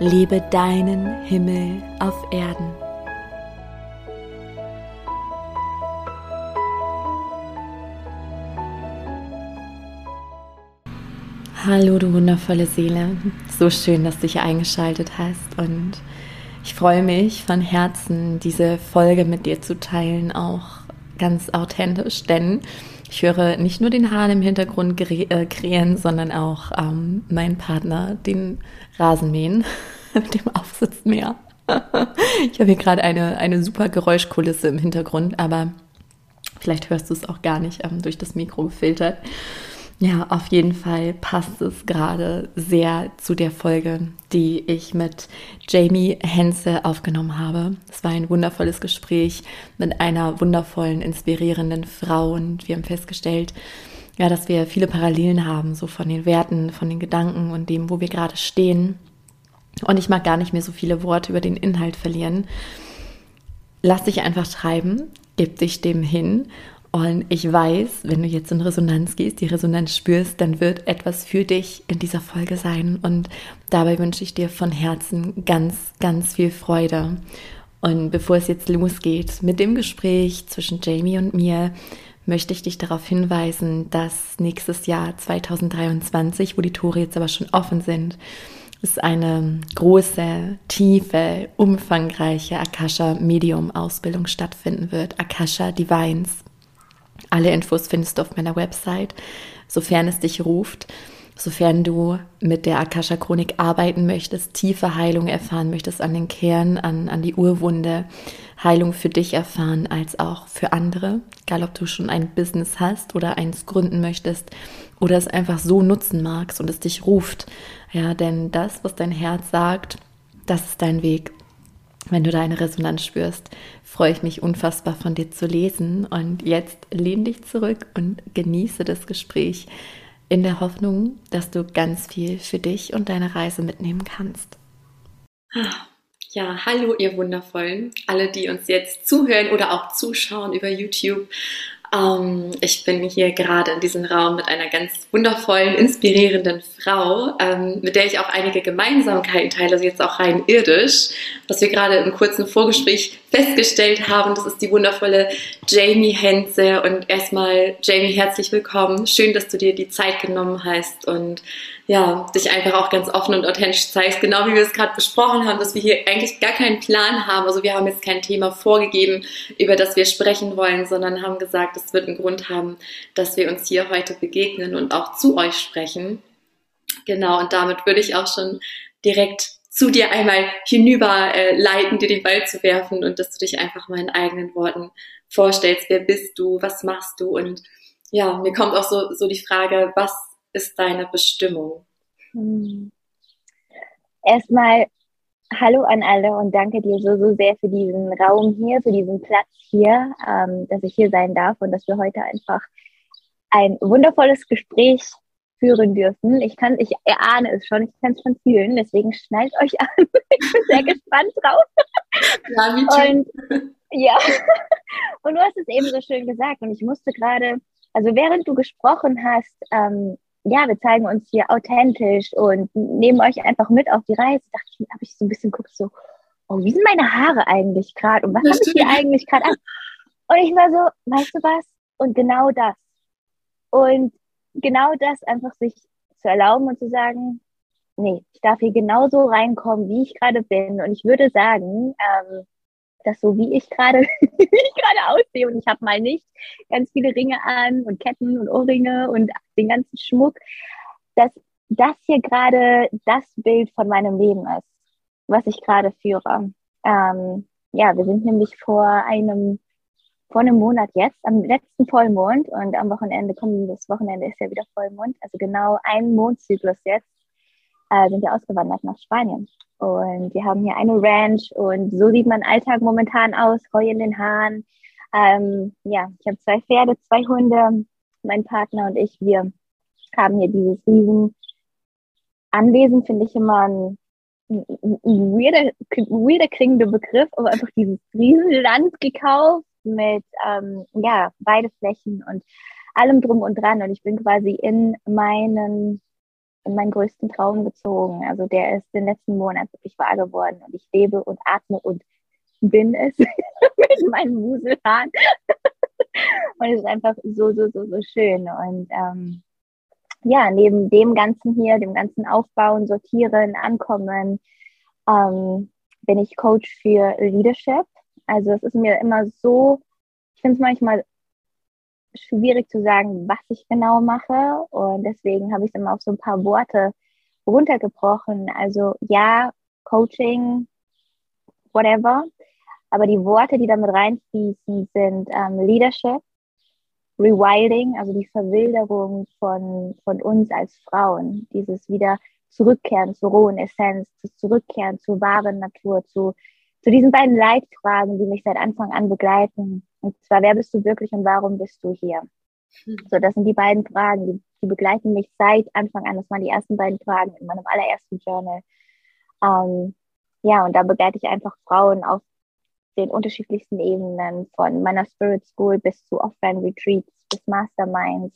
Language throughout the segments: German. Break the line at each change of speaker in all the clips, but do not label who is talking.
Lebe deinen Himmel auf Erden. Hallo, du wundervolle Seele. So schön, dass du dich eingeschaltet hast und ich freue mich von Herzen, diese Folge mit dir zu teilen, auch ganz authentisch, denn ich höre nicht nur den Hahn im Hintergrund äh, krähen, sondern auch ähm, meinen Partner, den Rasenmähen mit dem Aufsitzmäher. ich habe hier gerade eine, eine super Geräuschkulisse im Hintergrund, aber vielleicht hörst du es auch gar nicht ähm, durch das Mikro gefiltert. Ja, auf jeden Fall passt es gerade sehr zu der Folge, die ich mit Jamie Henze aufgenommen habe. Es war ein wundervolles Gespräch mit einer wundervollen, inspirierenden Frau und wir haben festgestellt, ja, dass wir viele Parallelen haben, so von den Werten, von den Gedanken und dem, wo wir gerade stehen. Und ich mag gar nicht mehr so viele Worte über den Inhalt verlieren. Lass dich einfach treiben, gib dich dem hin und ich weiß, wenn du jetzt in Resonanz gehst, die Resonanz spürst, dann wird etwas für dich in dieser Folge sein. Und dabei wünsche ich dir von Herzen ganz, ganz viel Freude. Und bevor es jetzt losgeht mit dem Gespräch zwischen Jamie und mir, möchte ich dich darauf hinweisen, dass nächstes Jahr 2023, wo die Tore jetzt aber schon offen sind, es eine große, tiefe, umfangreiche Akasha Medium Ausbildung stattfinden wird. Akasha Divines. Alle Infos findest du auf meiner Website, sofern es dich ruft. Sofern du mit der Akasha Chronik arbeiten möchtest, tiefe Heilung erfahren möchtest an den Kern, an, an die Urwunde, Heilung für dich erfahren als auch für andere, egal ob du schon ein Business hast oder eins gründen möchtest oder es einfach so nutzen magst und es dich ruft. Ja, denn das, was dein Herz sagt, das ist dein Weg. Wenn du deine Resonanz spürst, freue ich mich unfassbar von dir zu lesen. Und jetzt lehn dich zurück und genieße das Gespräch in der Hoffnung, dass du ganz viel für dich und deine Reise mitnehmen kannst. Ja, hallo ihr Wundervollen, alle, die uns jetzt zuhören oder auch zuschauen über YouTube ähm, ich bin hier gerade in diesem Raum mit einer ganz wundervollen, inspirierenden Frau, ähm, mit der ich auch einige Gemeinsamkeiten teile, also jetzt auch rein irdisch, was wir gerade im kurzen Vorgespräch festgestellt haben. Das ist die wundervolle Jamie Henze. Und erstmal, Jamie, herzlich willkommen. Schön, dass du dir die Zeit genommen hast und ja, dich einfach auch ganz offen und authentisch zeigst, genau wie wir es gerade besprochen haben, dass wir hier eigentlich gar keinen Plan haben. Also wir haben jetzt kein Thema vorgegeben, über das wir sprechen wollen, sondern haben gesagt, es wird einen Grund haben, dass wir uns hier heute begegnen und auch zu euch sprechen. Genau, und damit würde ich auch schon direkt zu dir einmal hinüber äh, leiten, dir den Ball zu werfen und dass du dich einfach mal in eigenen Worten vorstellst, wer bist du, was machst du und ja, mir kommt auch so, so die Frage, was ist deine Bestimmung? Hm.
Erstmal Hallo an alle und danke dir so, so sehr für diesen Raum hier, für diesen Platz hier, ähm, dass ich hier sein darf und dass wir heute einfach ein wundervolles Gespräch führen dürfen. Ich kann, ich erahne es schon, ich kann es schon fühlen, deswegen schnallt euch an. ich bin sehr gespannt drauf. Ja, und, ja. Und du hast es eben so schön gesagt und ich musste gerade, also während du gesprochen hast, ähm, ja, wir zeigen uns hier authentisch und nehmen euch einfach mit auf die Reise. Dachte ich, habe ich so ein bisschen guckt so, oh, wie sind meine Haare eigentlich gerade und was habe ich hier eigentlich gerade an? Und ich war so, weißt du was? Und genau das. Und genau das einfach sich zu erlauben und zu sagen, nee, ich darf hier genauso reinkommen, wie ich gerade bin. Und ich würde sagen, ähm, dass so wie ich gerade wie ich gerade aussehe und ich habe mal nicht ganz viele Ringe an und Ketten und Ohrringe und den ganzen Schmuck, dass das hier gerade das Bild von meinem Leben ist, was ich gerade führe. Ähm, ja, wir sind nämlich vor einem vor einem Monat jetzt, am letzten Vollmond und am Wochenende, kommendes Wochenende ist ja wieder Vollmond, also genau ein Mondzyklus jetzt, äh, sind wir ausgewandert nach Spanien. Und wir haben hier eine Ranch und so sieht mein Alltag momentan aus, Heu in den Haaren. Ähm, ja, ich habe zwei Pferde, zwei Hunde, mein Partner und ich, wir haben hier dieses riesen Anwesen, finde ich immer ein, ein, weirder, weirder klingender Begriff, aber einfach dieses Riesenland gekauft mit ähm, ja, Weideflächen und allem drum und dran. Und ich bin quasi in meinen in meinen größten Traum gezogen. Also der ist den letzten Monat wirklich wahr geworden und ich lebe und atme und bin es mit meinen Muselhaaren. und es ist einfach so, so, so, so schön. Und ähm, ja, neben dem Ganzen hier, dem ganzen Aufbauen, Sortieren, Ankommen, ähm, bin ich Coach für Leadership. Also es ist mir immer so, ich finde es manchmal schwierig zu sagen, was ich genau mache. Und deswegen habe ich es immer auf so ein paar Worte runtergebrochen. Also ja, Coaching, whatever. Aber die Worte, die damit reinfließen, sind ähm, Leadership, Rewilding, also die Verwilderung von, von uns als Frauen. Dieses wieder Zurückkehren zur rohen Essenz, Zurückkehren zur wahren Natur, zu, zu diesen beiden Leitfragen, die mich seit Anfang an begleiten. Und zwar, wer bist du wirklich und warum bist du hier? Hm. So, das sind die beiden Fragen, die, die, begleiten mich seit Anfang an. Das waren die ersten beiden Fragen in meinem allerersten Journal. Ähm, ja, und da begleite ich einfach Frauen auf den unterschiedlichsten Ebenen, von meiner Spirit School bis zu Offline-Retreats, bis Masterminds.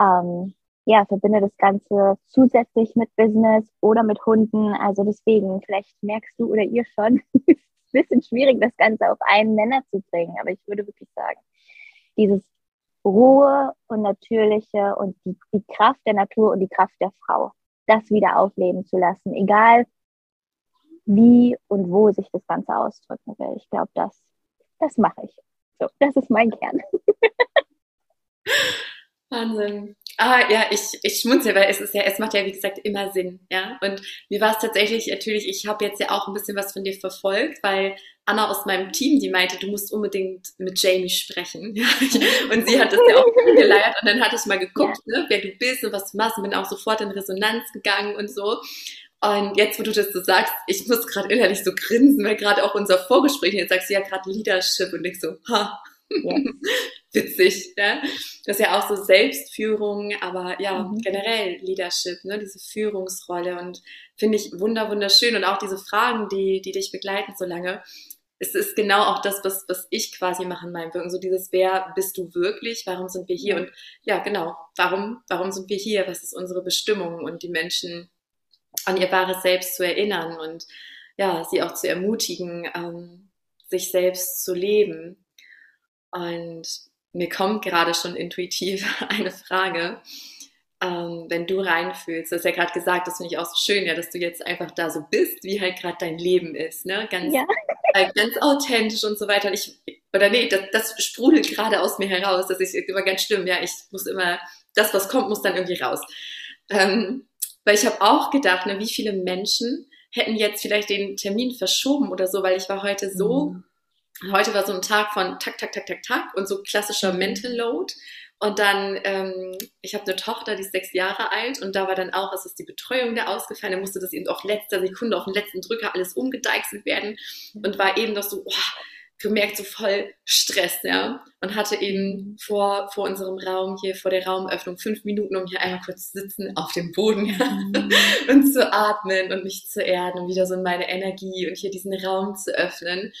Ähm, ja, verbinde das Ganze zusätzlich mit Business oder mit Hunden. Also deswegen, vielleicht merkst du oder ihr schon, bisschen schwierig, das Ganze auf einen Nenner zu bringen. Aber ich würde wirklich sagen, dieses Ruhe und Natürliche und die, die Kraft der Natur und die Kraft der Frau, das wieder aufleben zu lassen, egal wie und wo sich das Ganze ausdrücken will. Ich glaube, das, das mache ich. So, das ist mein Kern.
Wahnsinn. Ah, ja, ich, ich schmunzel, weil es ist ja, es macht ja, wie gesagt, immer Sinn, ja. Und mir war es tatsächlich, natürlich, ich habe jetzt ja auch ein bisschen was von dir verfolgt, weil Anna aus meinem Team, die meinte, du musst unbedingt mit Jamie sprechen. Ja? Und sie hat das ja auch geleiert und dann hatte ich mal geguckt, ja. ne, wer du bist und was du machst und bin auch sofort in Resonanz gegangen und so. Und jetzt, wo du das so sagst, ich muss gerade innerlich so grinsen, weil gerade auch unser Vorgespräch, jetzt sagst du ja gerade Leadership und ich so, ha, Yes. Witzig, ne? Das ist ja auch so Selbstführung, aber ja, mhm. generell Leadership, ne? diese Führungsrolle und finde ich wunder, wunderschön und auch diese Fragen, die, die dich begleiten so lange. Es ist genau auch das, was, was ich quasi mache in meinem Wirken. So dieses, wer bist du wirklich? Warum sind wir hier? Und ja, genau, warum, warum sind wir hier? Was ist unsere Bestimmung? Und die Menschen an ihr wahres Selbst zu erinnern und ja, sie auch zu ermutigen, ähm, sich selbst zu leben und mir kommt gerade schon intuitiv eine Frage, ähm, wenn du reinfühlst. Du hast ja gerade gesagt, das finde ich auch so schön, ja, dass du jetzt einfach da so bist, wie halt gerade dein Leben ist, ne? Ganz, ja. äh, ganz authentisch und so weiter. Und ich, oder nee, das, das sprudelt gerade aus mir heraus. Das ist immer ganz schlimm. Ja, ich muss immer, das, was kommt, muss dann irgendwie raus. Ähm, weil ich habe auch gedacht, ne, wie viele Menschen hätten jetzt vielleicht den Termin verschoben oder so, weil ich war heute so mhm. heute war so ein Tag von tak, tak, tak, tak, tak und so klassischer Mental Load. Und dann, ähm, ich habe eine Tochter, die ist sechs Jahre alt und da war dann auch, es ist die Betreuung da ausgefallen, da musste das eben auch letzter Sekunde auf den letzten Drücker alles umgedeichselt werden und war eben noch so, oh, gemerkt, so voll Stress, ja. Und hatte eben vor, vor unserem Raum hier, vor der Raumöffnung, fünf Minuten, um hier einmal kurz zu sitzen auf dem Boden ja? Mhm. und zu atmen und mich zu erden und wieder so in meine Energie und hier diesen Raum zu öffnen.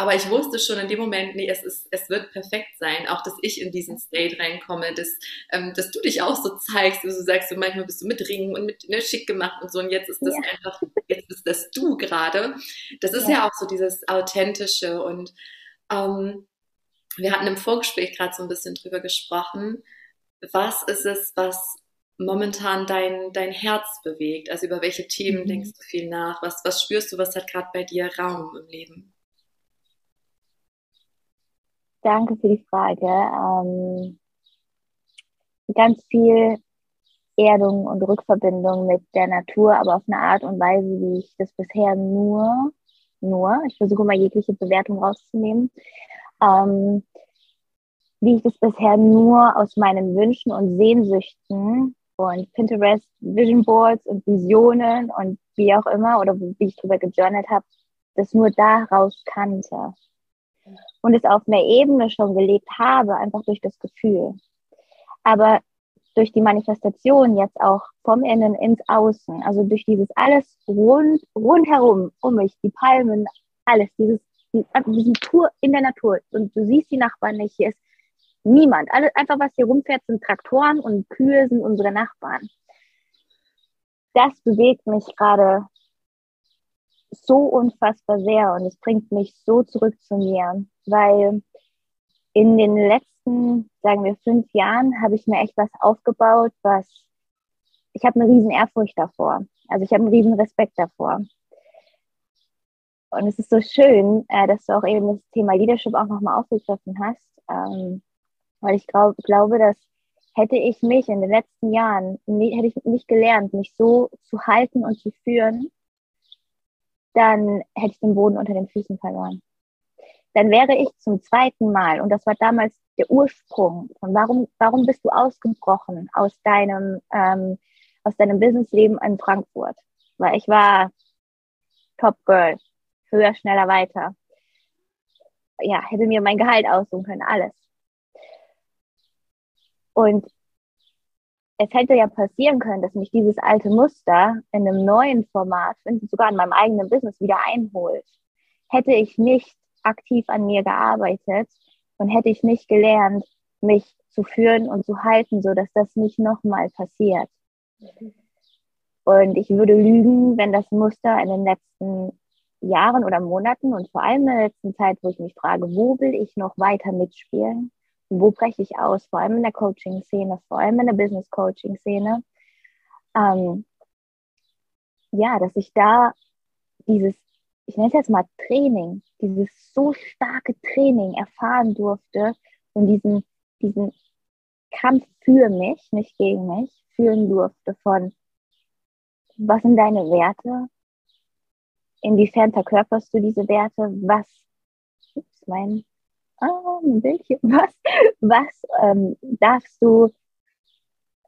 Aber ich wusste schon in dem Moment, nee, es, ist, es wird perfekt sein. Auch, dass ich in diesen State reinkomme, dass, ähm, dass du dich auch so zeigst, du sagst, so manchmal bist du mit Ringen und mit ne, schick gemacht und so. Und jetzt ist das ja. einfach, jetzt bist das du gerade. Das ist ja. ja. auch so dieses Authentische. Und ähm, wir hatten im Vorgespräch gerade so ein bisschen drüber gesprochen. Was ist es, was momentan dein, dein Herz bewegt? Also über welche Themen mhm. denkst du viel nach? Was, was spürst du, was hat gerade bei dir Raum im Leben?
Danke für die Frage. Ähm, ganz viel Erdung und Rückverbindung mit der Natur, aber auf eine Art und Weise, wie ich das bisher nur, nur, ich versuche mal jegliche Bewertung rauszunehmen, ähm, wie ich das bisher nur aus meinen Wünschen und Sehnsüchten und Pinterest Vision Boards und Visionen und wie auch immer oder wie ich drüber gejournalt habe, das nur daraus kannte und es auf einer Ebene schon gelebt habe, einfach durch das Gefühl. Aber durch die Manifestation jetzt auch vom Innen ins Außen, also durch dieses alles rund, rundherum um mich, die Palmen, alles, dieses, diesen Tour in der Natur. Und du siehst die Nachbarn nicht, hier ist niemand. Alles, einfach was hier rumfährt, sind Traktoren und Kühe sind unsere Nachbarn. Das bewegt mich gerade so unfassbar sehr und es bringt mich so zurück zu mir, weil in den letzten, sagen wir, fünf Jahren habe ich mir echt was aufgebaut, was ich habe eine riesen Ehrfurcht davor. Also ich habe einen riesen Respekt davor. Und es ist so schön, äh, dass du auch eben das Thema Leadership auch nochmal aufgegriffen hast, ähm, weil ich glaub, glaube, dass hätte ich mich in den letzten Jahren, hätte ich nicht gelernt, mich so zu halten und zu führen, dann hätte ich den Boden unter den Füßen verloren dann wäre ich zum zweiten Mal, und das war damals der Ursprung von warum, warum bist du ausgebrochen aus deinem, ähm, aus deinem Businessleben in Frankfurt? Weil ich war Top Girl, höher, schneller, weiter. Ja, hätte mir mein Gehalt aussuchen können, alles. Und es hätte ja passieren können, dass mich dieses alte Muster in einem neuen Format, sogar in meinem eigenen Business wieder einholt. Hätte ich nicht aktiv an mir gearbeitet und hätte ich nicht gelernt, mich zu führen und zu halten, so dass das nicht nochmal passiert. Und ich würde lügen, wenn das Muster in den letzten Jahren oder Monaten und vor allem in der letzten Zeit, wo ich mich frage, wo will ich noch weiter mitspielen? Wo breche ich aus? Vor allem in der Coaching-Szene, vor allem in der Business-Coaching-Szene. Ähm, ja, dass ich da dieses ich nenne es jetzt mal Training, dieses so starke Training erfahren durfte und diesen, diesen Kampf für mich, nicht gegen mich, führen durfte von, was sind deine Werte? Inwiefern verkörperst du diese Werte? Was, ups, mein, ah, ein Bildchen, was, was ähm, darfst du,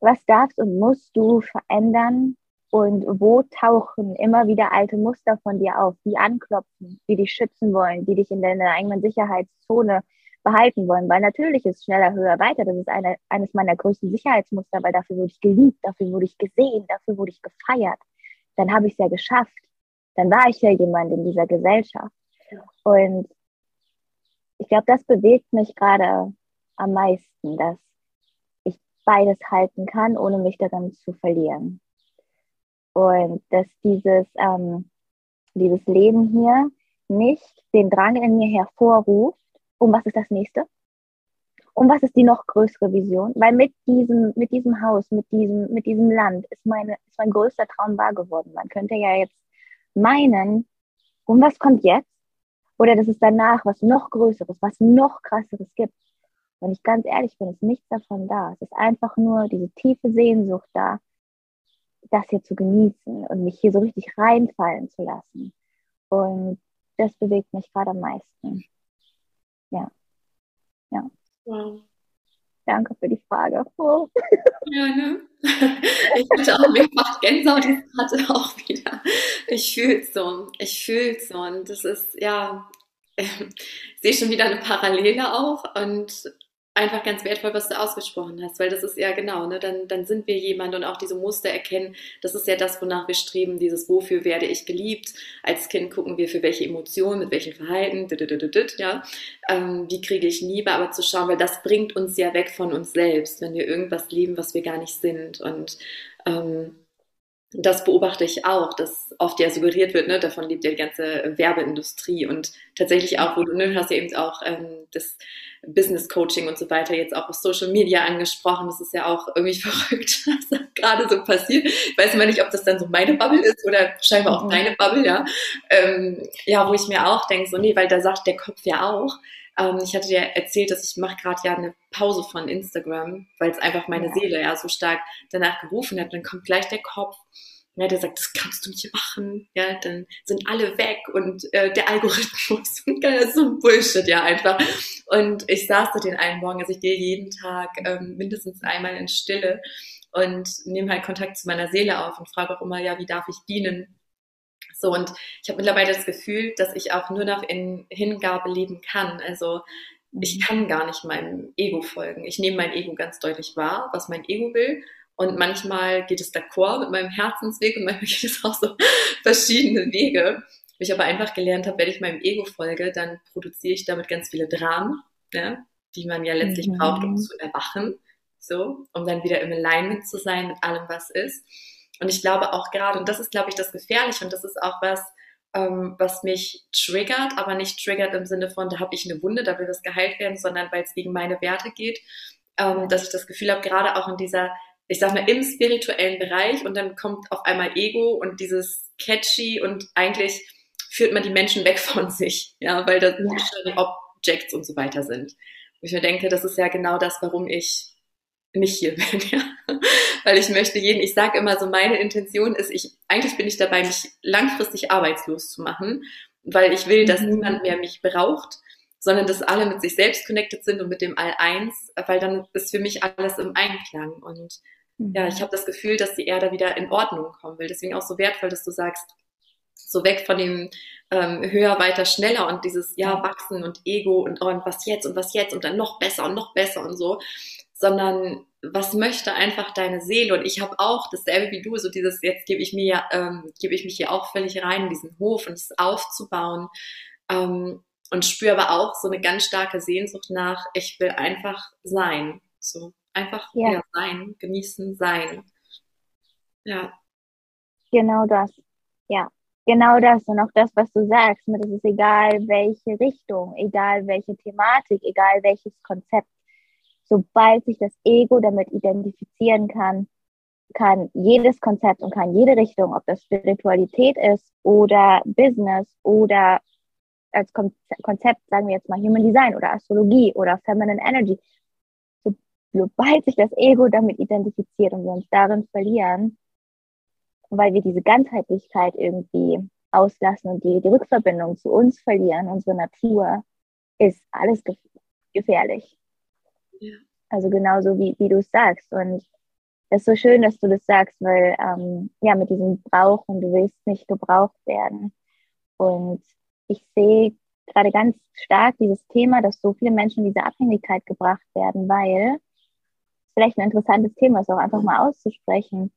was darfst und musst du verändern, und wo tauchen immer wieder alte Muster von dir auf, die anklopfen, die dich schützen wollen, die dich in deiner eigenen Sicherheitszone behalten wollen? Weil natürlich ist schneller, höher, weiter. Das ist eine, eines meiner größten Sicherheitsmuster, weil dafür wurde ich geliebt, dafür wurde ich gesehen, dafür wurde ich gefeiert. Dann habe ich es ja geschafft. Dann war ich ja jemand in dieser Gesellschaft. Und ich glaube, das bewegt mich gerade am meisten, dass ich beides halten kann, ohne mich daran zu verlieren. Und dass dieses, ähm, dieses Leben hier nicht den Drang in mir hervorruft, um was ist das nächste? Um was ist die noch größere Vision? Weil mit diesem, mit diesem Haus, mit diesem, mit diesem Land ist, meine, ist mein größter Traum wahr geworden. Man könnte ja jetzt meinen, um was kommt jetzt? Oder dass es danach was noch Größeres, was noch Krasseres gibt. Wenn ich ganz ehrlich bin, ist nichts davon da. Es ist einfach nur diese tiefe Sehnsucht da, das hier zu genießen und mich hier so richtig reinfallen zu lassen. Und das bewegt mich gerade am meisten. Ja. Ja. Wow. Danke für die Frage. Oh.
Ja, ne? Ich hatte auch mehrfach Gänsehaut, ich hatte auch wieder. Ich fühle es so. Ich fühle es so. Und das ist, ja, ich sehe schon wieder eine Parallele auch. Und einfach ganz wertvoll, was du ausgesprochen hast, weil das ist ja genau, ne, dann, dann sind wir jemand und auch diese Muster erkennen, das ist ja das, wonach wir streben, dieses wofür werde ich geliebt. Als Kind gucken wir für welche Emotionen, mit welchem Verhalten, ja, ähm, wie kriege ich Liebe, aber zu schauen, weil das bringt uns ja weg von uns selbst, wenn wir irgendwas lieben, was wir gar nicht sind und ähm, das beobachte ich auch, dass oft ja suggeriert wird, ne, davon lebt ja die ganze Werbeindustrie und tatsächlich auch, wo du, ne, hast ja eben auch ähm, das Business Coaching und so weiter jetzt auch auf Social Media angesprochen. Das ist ja auch irgendwie verrückt, was gerade so passiert. Ich weiß immer nicht, ob das dann so meine Bubble ist oder scheinbar auch mhm. deine Bubble, ja. Ähm, ja, wo ich mir auch denke, so, nee, weil da sagt der Kopf ja auch, ähm, ich hatte dir erzählt, dass ich mache gerade ja eine Pause von Instagram, weil es einfach meine ja. Seele ja so stark danach gerufen hat. Dann kommt gleich der Kopf ja, der sagt, das kannst du nicht machen, ja, dann sind alle weg und äh, der Algorithmus und so ein Bullshit, ja, einfach. Und ich saß da den einen Morgen, also ich gehe jeden Tag ähm, mindestens einmal in Stille und nehme halt Kontakt zu meiner Seele auf und frage auch immer, ja, wie darf ich dienen? So, und ich habe mittlerweile das Gefühl, dass ich auch nur noch in Hingabe leben kann. Also ich mhm. kann gar nicht meinem Ego folgen. Ich nehme mein Ego ganz deutlich wahr, was mein Ego will. Und manchmal geht es d'accord mit meinem Herzensweg und manchmal geht es auch so verschiedene Wege. Wo ich aber einfach gelernt habe, wenn ich meinem Ego folge, dann produziere ich damit ganz viele Dramen, ja, die man ja letztlich mhm. braucht, um zu erwachen. So, um dann wieder im Alignment zu sein mit allem, was ist. Und ich glaube auch gerade, und das ist, glaube ich, das Gefährliche, und das ist auch was, ähm, was mich triggert, aber nicht triggert im Sinne von, da habe ich eine Wunde, da will was geheilt werden, sondern weil es gegen meine Werte geht, ähm, dass ich das Gefühl habe, gerade auch in dieser, ich sag mal, im spirituellen Bereich und dann kommt auf einmal Ego und dieses catchy und eigentlich führt man die Menschen weg von sich, ja, weil das ja. Objects und so weiter sind. Und ich mir denke, das ist ja genau das, warum ich nicht hier bin, ja. Weil ich möchte jeden, ich sage immer so, meine Intention ist, ich, eigentlich bin ich dabei, mich langfristig arbeitslos zu machen, weil ich will, dass mhm. niemand mehr mich braucht, sondern dass alle mit sich selbst connected sind und mit dem All-Eins, weil dann ist für mich alles im Einklang. Und mhm. ja, ich habe das Gefühl, dass die Erde wieder in Ordnung kommen will. Deswegen auch so wertvoll, dass du sagst, so weg von dem ähm, höher, weiter, schneller und dieses ja wachsen und Ego und, oh, und was jetzt und was jetzt und dann noch besser und noch besser und so, sondern was möchte einfach deine Seele? Und ich habe auch dasselbe wie du, so dieses, jetzt gebe ich mir, ähm, gebe ich mich hier auch völlig rein, in diesen Hof und es aufzubauen. Ähm, und spüre aber auch so eine ganz starke Sehnsucht nach, ich will einfach sein. So, einfach ja. ja sein, genießen, sein. Ja.
Genau das. Ja. Genau das und auch das, was du sagst, mit es ist egal welche Richtung, egal welche Thematik, egal welches Konzept sobald sich das Ego damit identifizieren kann, kann jedes Konzept und kann jede Richtung, ob das Spiritualität ist oder Business oder als Konzept, sagen wir jetzt mal Human Design oder Astrologie oder Feminine Energy, so, sobald sich das Ego damit identifiziert und wir uns darin verlieren, weil wir diese Ganzheitlichkeit irgendwie auslassen und die, die Rückverbindung zu uns verlieren, unsere Natur, ist alles gefährlich. Also genauso wie, wie du es sagst. Und es ist so schön, dass du das sagst, weil ähm, ja, mit diesem Brauchen, du willst nicht gebraucht werden. Und ich sehe gerade ganz stark dieses Thema, dass so viele Menschen in diese Abhängigkeit gebracht werden, weil es vielleicht ein interessantes Thema ist, auch einfach mal auszusprechen.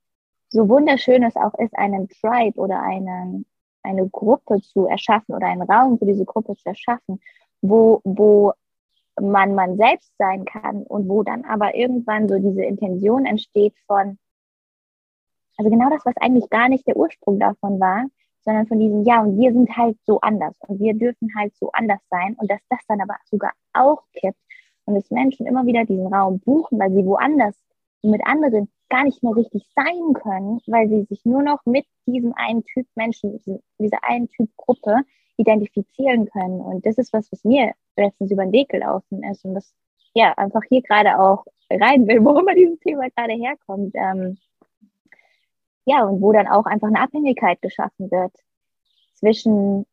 So wunderschön es auch ist, einen Tribe oder einen, eine Gruppe zu erschaffen oder einen Raum für diese Gruppe zu erschaffen, wo, wo man man selbst sein kann und wo dann aber irgendwann so diese Intention entsteht von, also genau das, was eigentlich gar nicht der Ursprung davon war, sondern von diesem, ja, und wir sind halt so anders und wir dürfen halt so anders sein und dass das dann aber sogar auch kippt und dass Menschen immer wieder diesen Raum buchen, weil sie woanders mit anderen gar nicht mehr richtig sein können, weil sie sich nur noch mit diesem einen Typ Menschen, dieser einen Typ Gruppe identifizieren können. Und das ist was, was mir letztens über den Weg gelaufen ist und das ja einfach hier gerade auch rein will, wo immer dieses Thema gerade herkommt. Ähm, ja, und wo dann auch einfach eine Abhängigkeit geschaffen wird zwischen,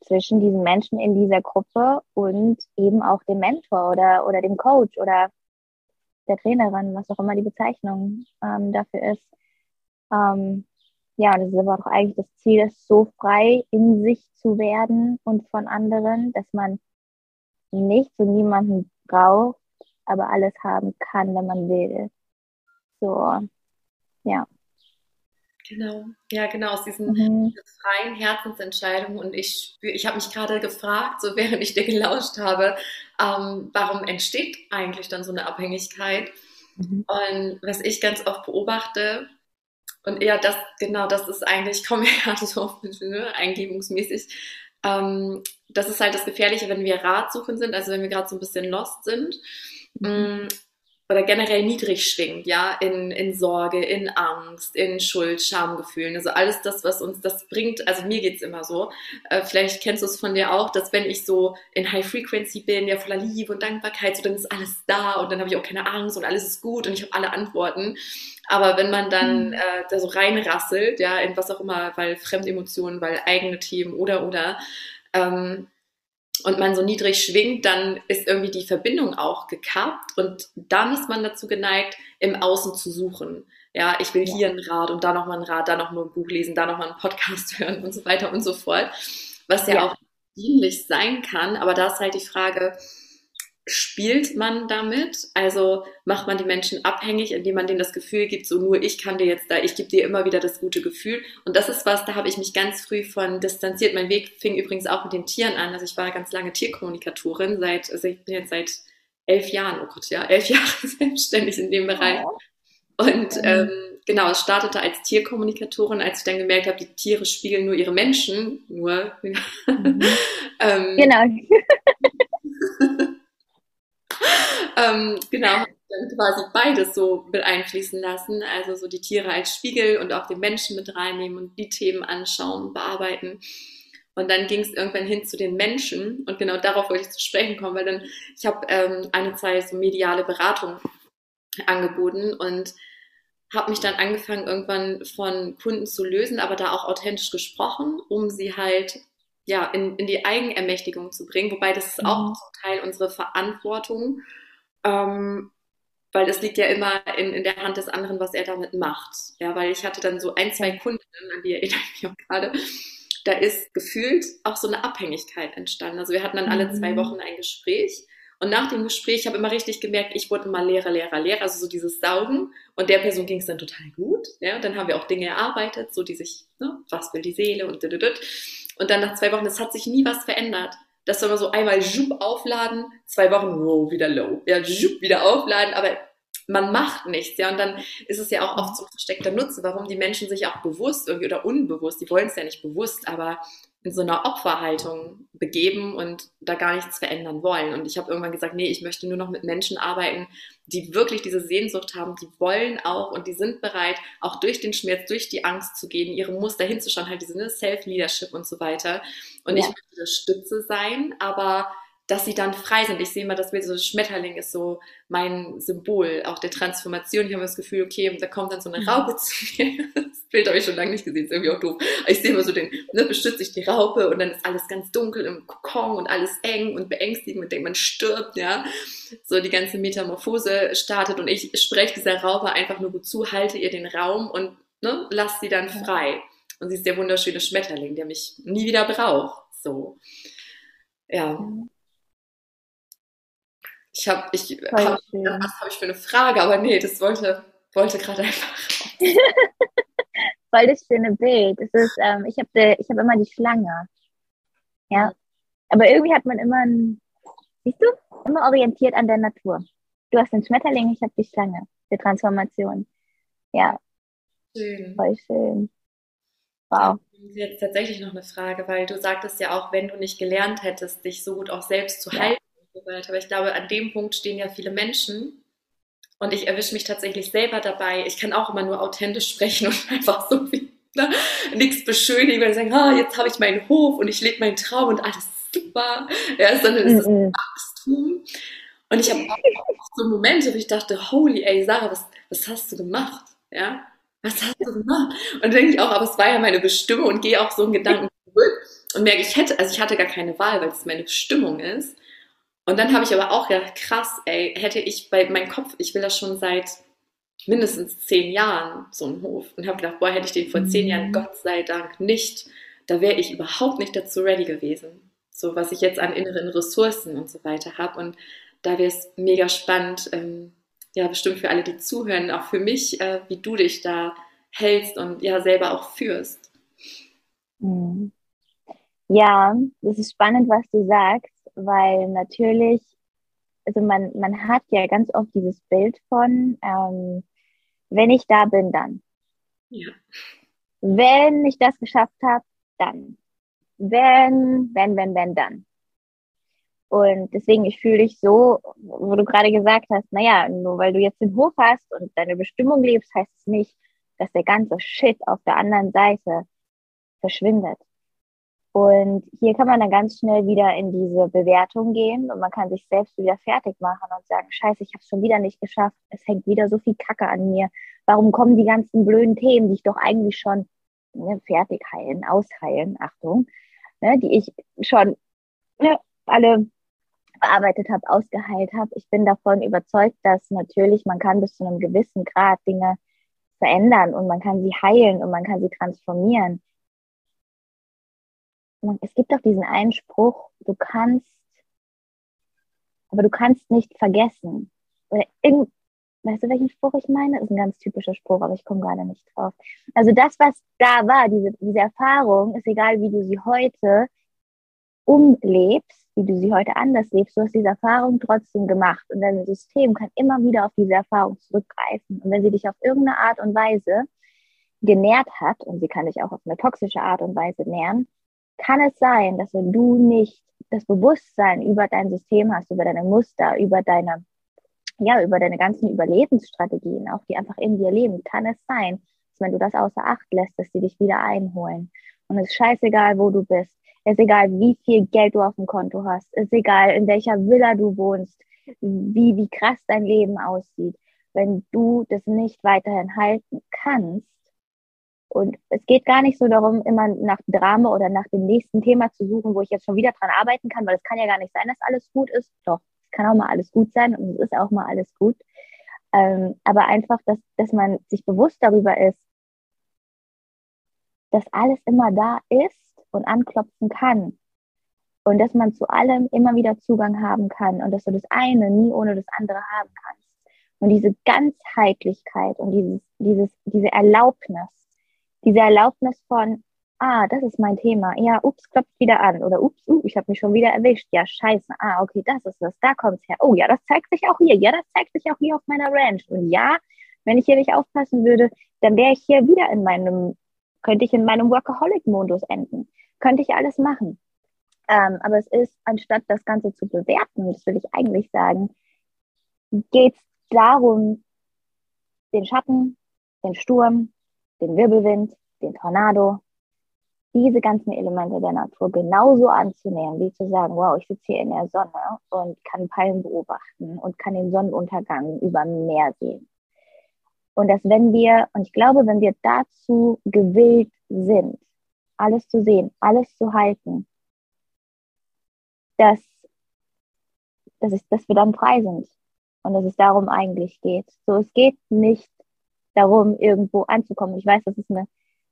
zwischen diesen Menschen in dieser Gruppe und eben auch dem Mentor oder, oder dem Coach oder der Trainerin, was auch immer die Bezeichnung ähm, dafür ist. Ähm, ja, das ist aber auch eigentlich das Ziel, ist so frei in sich zu werden und von anderen, dass man nichts und niemanden braucht, aber alles haben kann, wenn man will. So, ja.
Genau, ja, genau, aus diesen mhm. freien Herzensentscheidungen. Und ich, ich habe mich gerade gefragt, so während ich dir gelauscht habe, ähm, warum entsteht eigentlich dann so eine Abhängigkeit? Mhm. Und was ich ganz oft beobachte, und ja, das, genau, das ist eigentlich, ich komme ja so ne, eingebungsmäßig. Ähm, das ist halt das Gefährliche, wenn wir Ratsuchen sind, also wenn wir gerade so ein bisschen lost sind. Mhm. Oder generell niedrig schwingt, ja, in, in Sorge, in Angst, in Schuld, Schamgefühlen. Also alles das, was uns das bringt, also mir geht's immer so. Äh, vielleicht kennst du es von dir auch, dass wenn ich so in High Frequency bin, ja voller Liebe und Dankbarkeit, so dann ist alles da und dann habe ich auch keine Angst und alles ist gut und ich habe alle Antworten. Aber wenn man dann mhm. äh, da so reinrasselt, ja, in was auch immer, weil Fremdemotionen, weil eigene Themen oder oder, ähm, und man so niedrig schwingt, dann ist irgendwie die Verbindung auch gekappt und dann ist man dazu geneigt, im Außen zu suchen. Ja, ich will ja. hier ein Rad und da nochmal ein Rad, da nochmal ein Buch lesen, da nochmal einen Podcast hören und so weiter und so fort. Was ja, ja auch dienlich sein kann, aber da ist halt die Frage, spielt man damit? Also macht man die Menschen abhängig, indem man denen das Gefühl gibt, so nur ich kann dir jetzt da, ich gebe dir immer wieder das gute Gefühl. Und das ist was, da habe ich mich ganz früh von distanziert. Mein Weg fing übrigens auch mit den Tieren an. Also ich war ganz lange Tierkommunikatorin, seit, also ich bin jetzt seit elf Jahren, oh Gott, ja, elf Jahre selbstständig in dem Bereich. Und ähm, genau, es startete als Tierkommunikatorin, als ich dann gemerkt habe, die Tiere spiegeln nur ihre Menschen, nur. Mhm. ähm, genau. ähm, genau, dann quasi beides so mit einfließen lassen. Also so die Tiere als Spiegel und auch den Menschen mit reinnehmen und die Themen anschauen, bearbeiten. Und dann ging es irgendwann hin zu den Menschen. Und genau darauf wollte ich zu sprechen kommen, weil dann, ich habe ähm, eine Zeit so mediale Beratung angeboten und habe mich dann angefangen, irgendwann von Kunden zu lösen, aber da auch authentisch gesprochen, um sie halt ja, in, in die Eigenermächtigung zu bringen. Wobei das ist auch mhm. zum Teil unsere Verantwortung, ähm, weil es liegt ja immer in, in der Hand des anderen, was er damit macht. Ja, weil ich hatte dann so ein, zwei Kunden, an die erinnere ich mich auch gerade, da ist gefühlt auch so eine Abhängigkeit entstanden. Also wir hatten dann alle zwei mhm. Wochen ein Gespräch und nach dem Gespräch habe ich immer richtig gemerkt, ich wurde immer leerer, leerer, leerer, also so dieses Saugen. Und der Person ging es dann total gut. Ja, und dann haben wir auch Dinge erarbeitet, so die sich, ne, was will die Seele und dit, Und dann nach zwei Wochen, es hat sich nie was verändert. Dass wir so einmal Jup aufladen, zwei Wochen, wow, wieder low, ja, Jup, wieder aufladen, aber man macht nichts, ja, und dann ist es ja auch oft so versteckter Nutzen, warum die Menschen sich auch bewusst irgendwie oder unbewusst, die wollen es ja nicht bewusst, aber in so einer Opferhaltung begeben und da gar nichts verändern wollen. Und ich habe irgendwann gesagt, nee, ich möchte nur noch mit Menschen arbeiten, die wirklich diese Sehnsucht haben, die wollen auch und die sind bereit, auch durch den Schmerz, durch die Angst zu gehen, ihre Muster hinzuschauen, halt diese ne, Self-Leadership und so weiter. Und ja. ich möchte Stütze sein, aber dass sie dann frei sind. Ich sehe immer, das Bild so Schmetterling ist so mein Symbol auch der Transformation. Ich habe das Gefühl, okay, da kommt dann so eine mhm. Raupe zu mir. Das Bild habe ich schon lange nicht gesehen, ist irgendwie auch doof. Ich sehe immer so den, ne, beschütze ich die Raupe und dann ist alles ganz dunkel im Kokon und alles eng und beängstigend und denkt, man stirbt, ja. So die ganze Metamorphose startet und ich spreche dieser Raupe einfach nur gut zu, halte ihr den Raum und ne, lasse sie dann frei. Und sie ist der wunderschöne Schmetterling, der mich nie wieder braucht. So. Ja. Ich habe, ich hab, was habe ich für eine Frage, aber nee, das wollte, wollte gerade einfach.
Voll das schöne Bild. Das ist, ähm, ich habe ich hab immer die Schlange. Ja. Aber irgendwie hat man immer ein, siehst du, immer orientiert an der Natur. Du hast den Schmetterling, ich habe die Schlange. Die Transformation. Ja. Schön. Voll schön.
Wow. Jetzt tatsächlich noch eine Frage, weil du sagtest ja auch, wenn du nicht gelernt hättest, dich so gut auch selbst zu ja. halten, weiter. Aber ich glaube, an dem Punkt stehen ja viele Menschen. Und ich erwische mich tatsächlich selber dabei. Ich kann auch immer nur authentisch sprechen und einfach so wie ne, nichts beschönigen und sagen, ah, jetzt habe ich meinen Hof und ich lebe meinen Traum und alles super. Ja, sondern es ist mhm. Wachstum. Und ich habe auch so Momente, wo ich dachte, holy, ey, Sarah, was, was hast du gemacht? Ja, was hast du gemacht? Und dann denke ich auch, aber es war ja meine Bestimmung und gehe auch so in Gedanken zurück und merke, ich hätte, also ich hatte gar keine Wahl, weil es meine Bestimmung ist. Und dann habe ich aber auch gedacht, krass, ey, hätte ich bei meinem Kopf, ich will das schon seit mindestens zehn Jahren, so einen Hof. Und habe gedacht, boah, hätte ich den vor zehn Jahren, mhm. Gott sei Dank, nicht, da wäre ich überhaupt nicht dazu ready gewesen. So, was ich jetzt an inneren Ressourcen und so weiter habe. Und da wäre es mega spannend, ähm, ja, bestimmt für alle, die zuhören, auch für mich, äh, wie du dich da hältst und ja, selber auch führst.
Mhm. Ja, das ist spannend, was du sagst weil natürlich, also man, man hat ja ganz oft dieses Bild von, ähm, wenn ich da bin, dann. Ja. Wenn ich das geschafft habe, dann. Wenn, wenn, wenn, wenn, dann. Und deswegen, ich fühle dich so, wo du gerade gesagt hast, naja, nur weil du jetzt den Hof hast und deine Bestimmung lebst, heißt es nicht, dass der ganze Shit auf der anderen Seite verschwindet. Und hier kann man dann ganz schnell wieder in diese Bewertung gehen und man kann sich selbst wieder fertig machen und sagen, scheiße, ich habe es schon wieder nicht geschafft, es hängt wieder so viel Kacke an mir. Warum kommen die ganzen blöden Themen, die ich doch eigentlich schon ne, fertig heilen, ausheilen, Achtung, ne, die ich schon ne, alle bearbeitet habe, ausgeheilt habe. Ich bin davon überzeugt, dass natürlich man kann bis zu einem gewissen Grad Dinge verändern und man kann sie heilen und man kann sie transformieren. Und es gibt auch diesen einen Spruch, du kannst, aber du kannst nicht vergessen. Oder irgend, weißt du, welchen Spruch ich meine? Das ist ein ganz typischer Spruch, aber ich komme gerade nicht drauf. Also das, was da war, diese, diese Erfahrung, ist egal, wie du sie heute umlebst, wie du sie heute anders lebst, du hast diese Erfahrung trotzdem gemacht und dein System kann immer wieder auf diese Erfahrung zurückgreifen. Und wenn sie dich auf irgendeine Art und Weise genährt hat, und sie kann dich auch auf eine toxische Art und Weise nähren, kann es sein, dass wenn du nicht das Bewusstsein über dein System hast, über deine Muster, über deine, ja, über deine ganzen Überlebensstrategien, auch die einfach in dir leben, kann es sein, dass wenn du das außer Acht lässt, dass sie dich wieder einholen. Und es ist scheißegal, wo du bist. Es ist egal, wie viel Geld du auf dem Konto hast. Es ist egal, in welcher Villa du wohnst, wie, wie krass dein Leben aussieht. Wenn du das nicht weiterhin halten kannst, und es geht gar nicht so darum, immer nach Drama oder nach dem nächsten Thema zu suchen, wo ich jetzt schon wieder dran arbeiten kann, weil es kann ja gar nicht sein, dass alles gut ist. Doch, es kann auch mal alles gut sein und es ist auch mal alles gut. Ähm, aber einfach, dass, dass man sich bewusst darüber ist, dass alles immer da ist und anklopfen kann. Und dass man zu allem immer wieder Zugang haben kann und dass du das eine nie ohne das andere haben kannst. Und diese Ganzheitlichkeit und dieses, dieses, diese Erlaubnis, diese Erlaubnis von, ah, das ist mein Thema, ja, ups, klopft wieder an. Oder ups, uh, ich habe mich schon wieder erwischt, ja, scheiße, ah, okay, das ist das, da kommt's her, oh ja, das zeigt sich auch hier, ja, das zeigt sich auch hier auf meiner Ranch. Und ja, wenn ich hier nicht aufpassen würde, dann wäre ich hier wieder in meinem, könnte ich in meinem Workaholic-Modus enden, könnte ich alles machen. Ähm, aber es ist, anstatt das Ganze zu bewerten, das will ich eigentlich sagen, geht es darum, den Schatten, den Sturm, den Wirbelwind, den Tornado, diese ganzen Elemente der Natur genauso anzunehmen, wie zu sagen, wow, ich sitze hier in der Sonne und kann Palmen beobachten und kann den Sonnenuntergang über dem Meer sehen. Und dass wenn wir, und ich glaube, wenn wir dazu gewillt sind, alles zu sehen, alles zu halten, dass, dass, es, dass wir dann frei sind und dass es darum eigentlich geht. So, es geht nicht darum, irgendwo anzukommen. Ich weiß, das ist eine,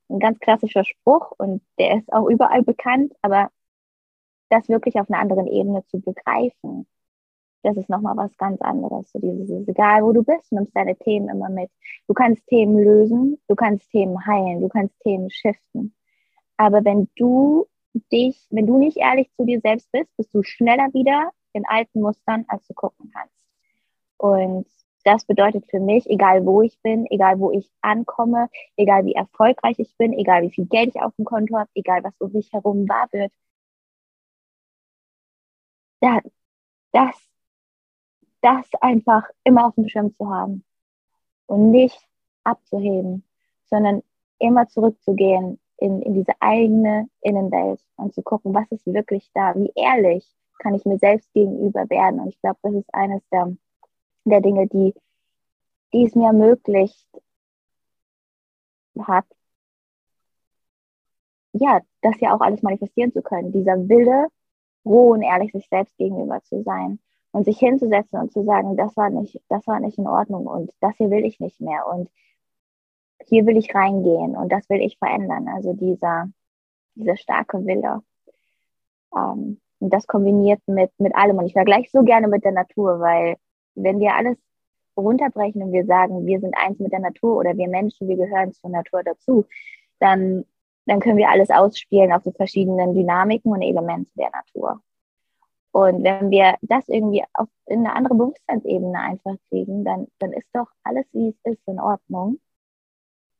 ein ganz klassischer Spruch und der ist auch überall bekannt, aber das wirklich auf einer anderen Ebene zu begreifen, das ist nochmal was ganz anderes. So dieses, egal wo du bist, nimmst deine Themen immer mit. Du kannst Themen lösen, du kannst Themen heilen, du kannst Themen shiften. Aber wenn du dich, wenn du nicht ehrlich zu dir selbst bist, bist du schneller wieder in alten Mustern, als du gucken kannst. Und das bedeutet für mich, egal wo ich bin, egal wo ich ankomme, egal wie erfolgreich ich bin, egal wie viel Geld ich auf dem Konto habe, egal was um mich herum wahr wird, ja, das, das einfach immer auf dem Schirm zu haben und nicht abzuheben, sondern immer zurückzugehen in, in diese eigene Innenwelt und zu gucken, was ist wirklich da, wie ehrlich kann ich mir selbst gegenüber werden. Und ich glaube, das ist eines der der Dinge, die, die es mir ermöglicht hat, ja, das ja auch alles manifestieren zu können. Dieser Wille, roh und ehrlich sich selbst gegenüber zu sein und sich hinzusetzen und zu sagen, das war nicht, das war nicht in Ordnung und das hier will ich nicht mehr und hier will ich reingehen und das will ich verändern. Also dieser, dieser starke Wille. Ähm, und das kombiniert mit, mit allem. Und ich vergleiche so gerne mit der Natur, weil wenn wir alles runterbrechen und wir sagen, wir sind eins mit der Natur oder wir Menschen, wir gehören zur Natur dazu, dann, dann können wir alles ausspielen auf die verschiedenen Dynamiken und Elemente der Natur. Und wenn wir das irgendwie auf, in eine andere Bewusstseinsebene einfach kriegen, dann, dann ist doch alles, wie es ist, in Ordnung.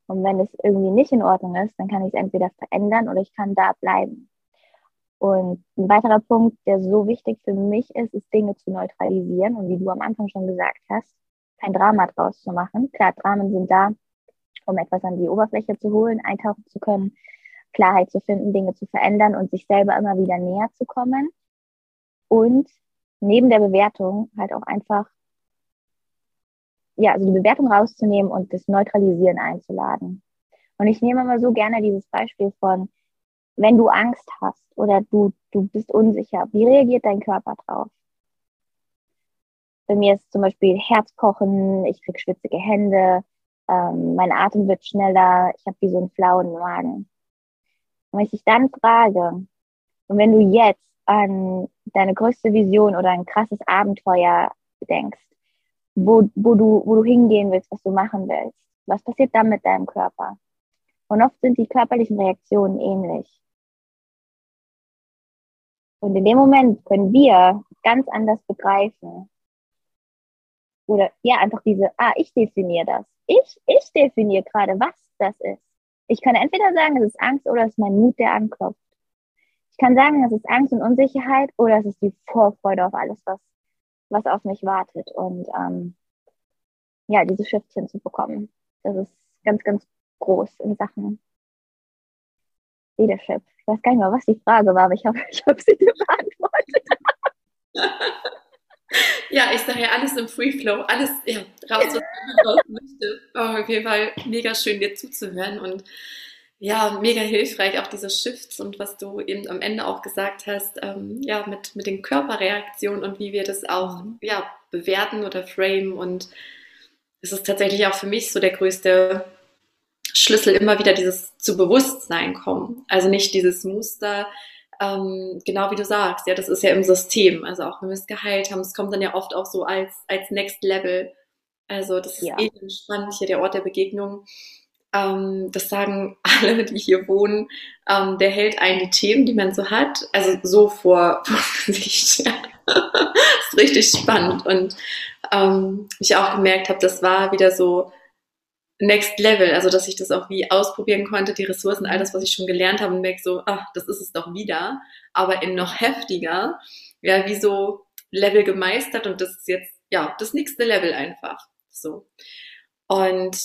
Und wenn es irgendwie nicht in Ordnung ist, dann kann ich es entweder verändern oder ich kann da bleiben. Und ein weiterer Punkt, der so wichtig für mich ist, ist Dinge zu neutralisieren und wie du am Anfang schon gesagt hast, kein Drama draus zu machen. Klar, Dramen sind da, um etwas an die Oberfläche zu holen, eintauchen zu können, Klarheit zu finden, Dinge zu verändern und sich selber immer wieder näher zu kommen. Und neben der Bewertung halt auch einfach, ja, also die Bewertung rauszunehmen und das Neutralisieren einzuladen. Und ich nehme immer so gerne dieses Beispiel von, wenn du Angst hast oder du, du bist unsicher, wie reagiert dein Körper drauf? Bei mir ist zum Beispiel Herzkochen, ich krieg schwitzige Hände, ähm, mein Atem wird schneller, ich habe wie so einen flauen Magen. Und wenn ich dich dann frage, und wenn du jetzt an deine größte Vision oder ein krasses Abenteuer denkst, wo, wo, du, wo du hingehen willst, was du machen willst, was passiert dann mit deinem Körper? Und oft sind die körperlichen Reaktionen ähnlich. Und in dem Moment können wir ganz anders begreifen. Oder ja, einfach diese, ah, ich definiere das. Ich, ich definiere gerade, was das ist. Ich kann entweder sagen, es ist Angst oder es ist mein Mut, der anklopft. Ich kann sagen, es ist Angst und Unsicherheit oder es ist die Vorfreude auf alles, was, was auf mich wartet. Und ähm, ja, diese Shift hinzubekommen. Das ist ganz, ganz groß in Sachen Leadership. Ich weiß gar nicht mehr, was die Frage war, aber ich hoffe, ich habe sie dir beantwortet.
ja, ich sage ja alles im Free Flow, alles ja, raus, was man raus möchte. Oh, auf jeden Fall mega schön, dir zuzuhören und ja, mega hilfreich, auch diese Shifts und was du eben am Ende auch gesagt hast, ähm, ja, mit, mit den Körperreaktionen und wie wir das auch mhm. ja, bewerten oder framen. Und es ist tatsächlich auch für mich so der größte Schlüssel immer wieder dieses zu Bewusstsein kommen. Also nicht dieses Muster, ähm, genau wie du sagst, ja, das ist ja im System. Also auch wenn wir es geheilt haben, es kommt dann ja oft auch so als, als Next Level. Also das ist ja. eh spannend, hier der Ort der Begegnung. Ähm, das sagen alle, die hier wohnen. Ähm, der hält einen die Themen, die man so hat, also so vor, vor Gesicht. Ja. ist richtig spannend. Und ähm, ich auch gemerkt habe, das war wieder so Next Level, also dass ich das auch wie ausprobieren konnte, die Ressourcen, all das, was ich schon gelernt habe und merke so, ach, das ist es doch wieder, aber in noch heftiger, ja, wie so Level gemeistert und das ist jetzt, ja, das nächste Level einfach, so. Und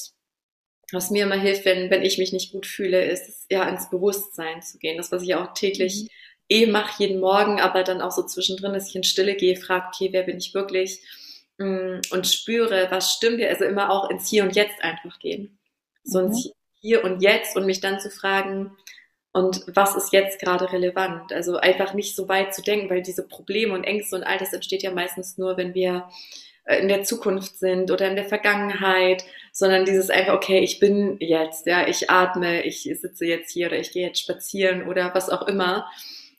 was mir immer hilft, wenn, wenn ich mich nicht gut fühle, ist, ja, ins Bewusstsein zu gehen. Das, was ich auch täglich mhm. eh mache, jeden Morgen, aber dann auch so zwischendrin, dass ich in Stille gehe, frage, okay, wer bin ich wirklich? Mm, und spüre, was stimmt hier, also immer auch ins Hier und Jetzt einfach gehen. So mhm. ins Hier und Jetzt und mich dann zu fragen, und was ist jetzt gerade relevant? Also einfach nicht so weit zu denken, weil diese Probleme und Ängste und all das entsteht ja meistens nur, wenn wir äh, in der Zukunft sind oder in der Vergangenheit, sondern dieses einfach, okay, ich bin jetzt, ja, ich atme, ich sitze jetzt hier oder ich gehe jetzt spazieren oder was auch immer.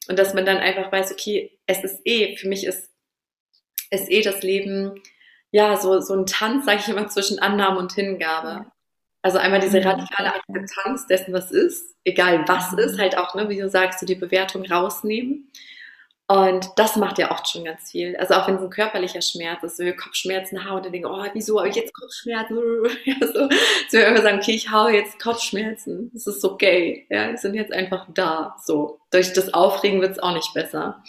Und dass man dann einfach weiß, okay, es ist eh, für mich ist, ist eh das Leben ja, so, so ein Tanz, sage ich immer, zwischen Annahme und Hingabe. Also einmal diese mhm. radikale Akzeptanz dessen, was ist, egal was mhm. ist, halt auch, ne, wie du sagst, so die Bewertung rausnehmen. Und das macht ja auch schon ganz viel. Also auch wenn es ein körperlicher Schmerz ist, so wir Kopfschmerzen hauen, dann denken, oh, wieso habe ich jetzt Kopfschmerzen? Ja, so, so wir immer sagen, okay, ich haue jetzt Kopfschmerzen. Das ist okay. Ja, die sind jetzt einfach da. So. Durch das Aufregen wird es auch nicht besser.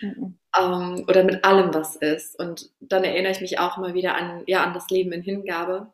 Mhm ähm, oder mit allem, was ist. Und dann erinnere ich mich auch immer wieder an, ja, an das Leben in Hingabe.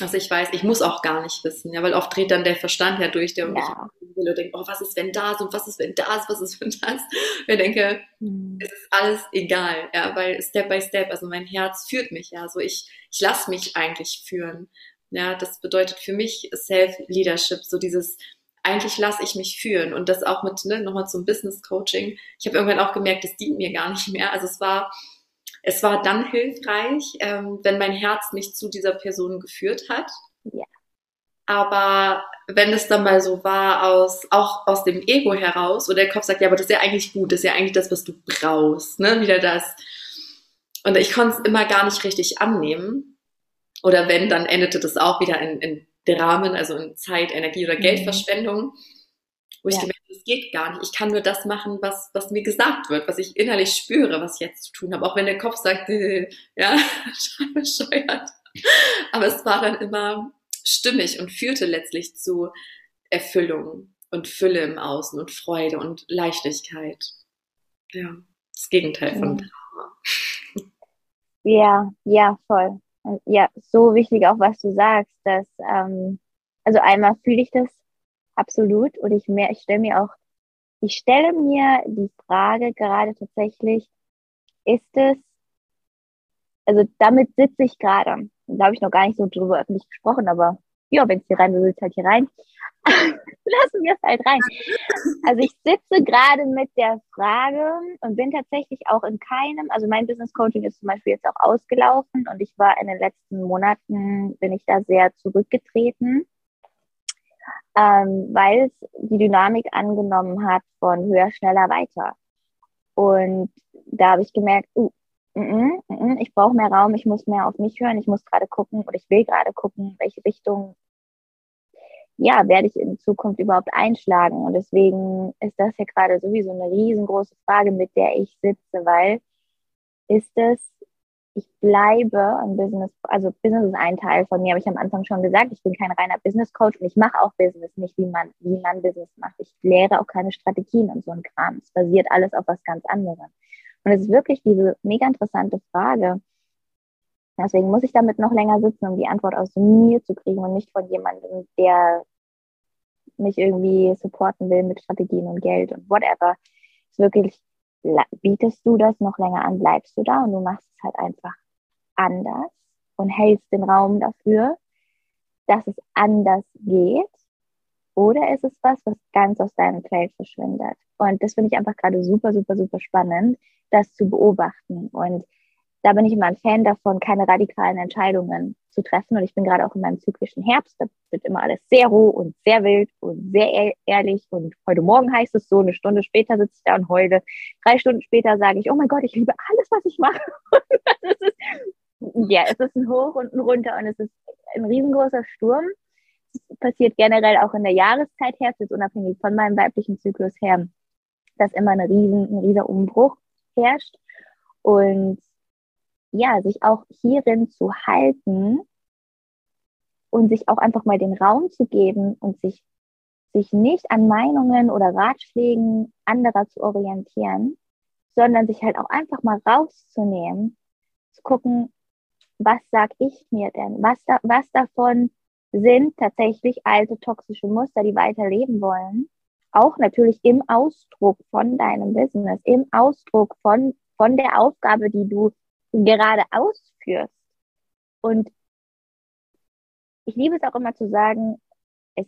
Also ich weiß, ich muss auch gar nicht wissen, ja, weil oft dreht dann der Verstand ja durch, der ja. will und denkt, oh, was ist, wenn das und was ist, wenn das, was ist, wenn das? Und ich denke, mhm. es ist alles egal, ja, weil Step by Step, also mein Herz führt mich, ja, so ich, ich lasse mich eigentlich führen. Ja, das bedeutet für mich Self-Leadership, so dieses, eigentlich lasse ich mich führen und das auch mit, ne, nochmal zum Business Coaching. Ich habe irgendwann auch gemerkt, das dient mir gar nicht mehr. Also es war, es war dann hilfreich, ähm, wenn mein Herz mich zu dieser Person geführt hat. Ja. Aber wenn es dann mal so war, aus, auch aus dem Ego heraus, oder der Kopf sagt, ja, aber das ist ja eigentlich gut, das ist ja eigentlich das, was du brauchst, ne, wieder das. Und ich konnte es immer gar nicht richtig annehmen. Oder wenn, dann endete das auch wieder in, in Dramen, also in Zeit, Energie oder mhm. Geldverschwendung, wo ich ja. gemerkt habe, es geht gar nicht. Ich kann nur das machen, was, was mir gesagt wird, was ich innerlich spüre, was ich jetzt zu tun habe. Auch wenn der Kopf sagt, ja, bescheuert. Aber es war dann immer stimmig und führte letztlich zu Erfüllung. und Fülle im Außen und Freude und Leichtigkeit. Ja, das Gegenteil von Trauer.
Ja, ja, voll. Und ja, so wichtig auch, was du sagst, dass, ähm, also einmal fühle ich das absolut und ich mehr, ich stelle mir auch, ich stelle mir die Frage gerade tatsächlich, ist es, also damit sitze ich gerade, da habe ich noch gar nicht so drüber öffentlich gesprochen, aber ja, wenn es hier rein will, willst halt hier rein. Lassen wir es halt rein. Also ich sitze gerade mit der Frage und bin tatsächlich auch in keinem, also mein Business Coaching ist zum Beispiel jetzt auch ausgelaufen und ich war in den letzten Monaten, bin ich da sehr zurückgetreten, ähm, weil es die Dynamik angenommen hat von höher, schneller, weiter. Und da habe ich gemerkt, uh, mm, mm, mm, ich brauche mehr Raum, ich muss mehr auf mich hören, ich muss gerade gucken oder ich will gerade gucken, welche Richtung ja, werde ich in Zukunft überhaupt einschlagen? Und deswegen ist das ja gerade sowieso eine riesengroße Frage, mit der ich sitze, weil ist es, ich bleibe ein Business, also Business ist ein Teil von mir, habe ich am Anfang schon gesagt, ich bin kein reiner Business Coach und ich mache auch Business nicht, wie man, wie man Business macht. Ich lehre auch keine Strategien und so ein Kram. Es basiert alles auf was ganz anderem. Und es ist wirklich diese mega interessante Frage. Deswegen muss ich damit noch länger sitzen, um die Antwort aus mir zu kriegen und nicht von jemandem, der mich irgendwie supporten will mit Strategien und Geld und whatever. Ist wirklich, bietest du das noch länger an, bleibst du da und du machst es halt einfach anders und hältst den Raum dafür, dass es anders geht. Oder ist es was, was ganz aus deinem Feld verschwindet? Und das finde ich einfach gerade super, super, super spannend, das zu beobachten. Und da bin ich immer ein Fan davon, keine radikalen Entscheidungen zu treffen. Und ich bin gerade auch in meinem zyklischen Herbst. Da wird immer alles sehr roh und sehr wild und sehr ehrlich. Und heute Morgen heißt es so, eine Stunde später sitze ich da und heule. Drei Stunden später sage ich, oh mein Gott, ich liebe alles, was ich mache. ja, es ist ein Hoch und ein Runter und es ist ein riesengroßer Sturm. Es passiert generell auch in der Jahreszeit Herbst, jetzt unabhängig von meinem weiblichen Zyklus her, dass immer eine riesen, ein riesiger Umbruch herrscht. Und ja, sich auch hierin zu halten und sich auch einfach mal den Raum zu geben und sich, sich nicht an Meinungen oder Ratschlägen anderer zu orientieren, sondern sich halt auch einfach mal rauszunehmen, zu gucken, was sag ich mir denn? Was, da, was davon sind tatsächlich alte toxische Muster, die weiterleben wollen? Auch natürlich im Ausdruck von deinem Business, im Ausdruck von, von der Aufgabe, die du gerade ausführst. Und ich liebe es auch immer zu sagen, es,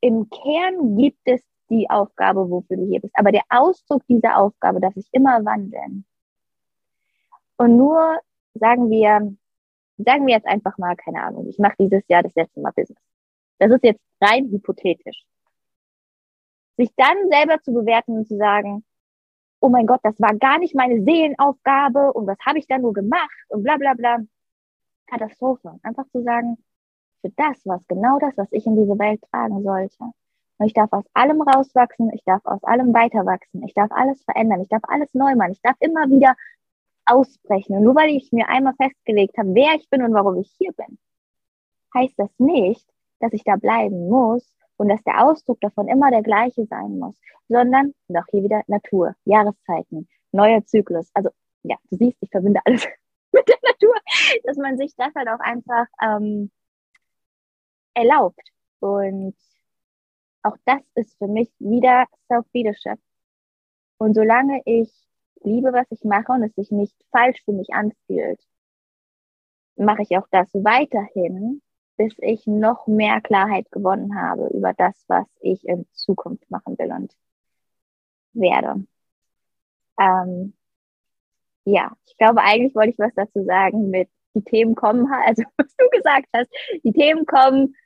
im Kern gibt es die Aufgabe, wofür du hier bist. Aber der Ausdruck dieser Aufgabe darf sich immer wandeln. Und nur sagen wir, sagen wir jetzt einfach mal, keine Ahnung, ich mache dieses Jahr das letzte Mal Business. Das ist jetzt rein hypothetisch. Sich dann selber zu bewerten und zu sagen, oh mein Gott, das war gar nicht meine Seelenaufgabe und was habe ich da nur gemacht und bla bla bla. Katastrophe. Einfach zu sagen, für das war es genau das, was ich in diese Welt tragen sollte. Und ich darf aus allem rauswachsen, ich darf aus allem weiterwachsen, ich darf alles verändern, ich darf alles neu machen, ich darf immer wieder ausbrechen. Und nur weil ich mir einmal festgelegt habe, wer ich bin und warum ich hier bin, heißt das nicht, dass ich da bleiben muss und dass der Ausdruck davon immer der gleiche sein muss, sondern, und auch hier wieder Natur, Jahreszeiten, neuer Zyklus. Also ja, du siehst, ich verbinde alles mit der Natur, dass man sich das halt auch einfach ähm, erlaubt. Und auch das ist für mich wieder Self-Leadership. Und solange ich liebe, was ich mache und es sich nicht falsch für mich anfühlt, mache ich auch das weiterhin bis ich noch mehr Klarheit gewonnen habe über das, was ich in Zukunft machen will und werde. Ähm, ja, ich glaube, eigentlich wollte ich was dazu sagen mit die Themen kommen, also was du gesagt hast, die Themen kommen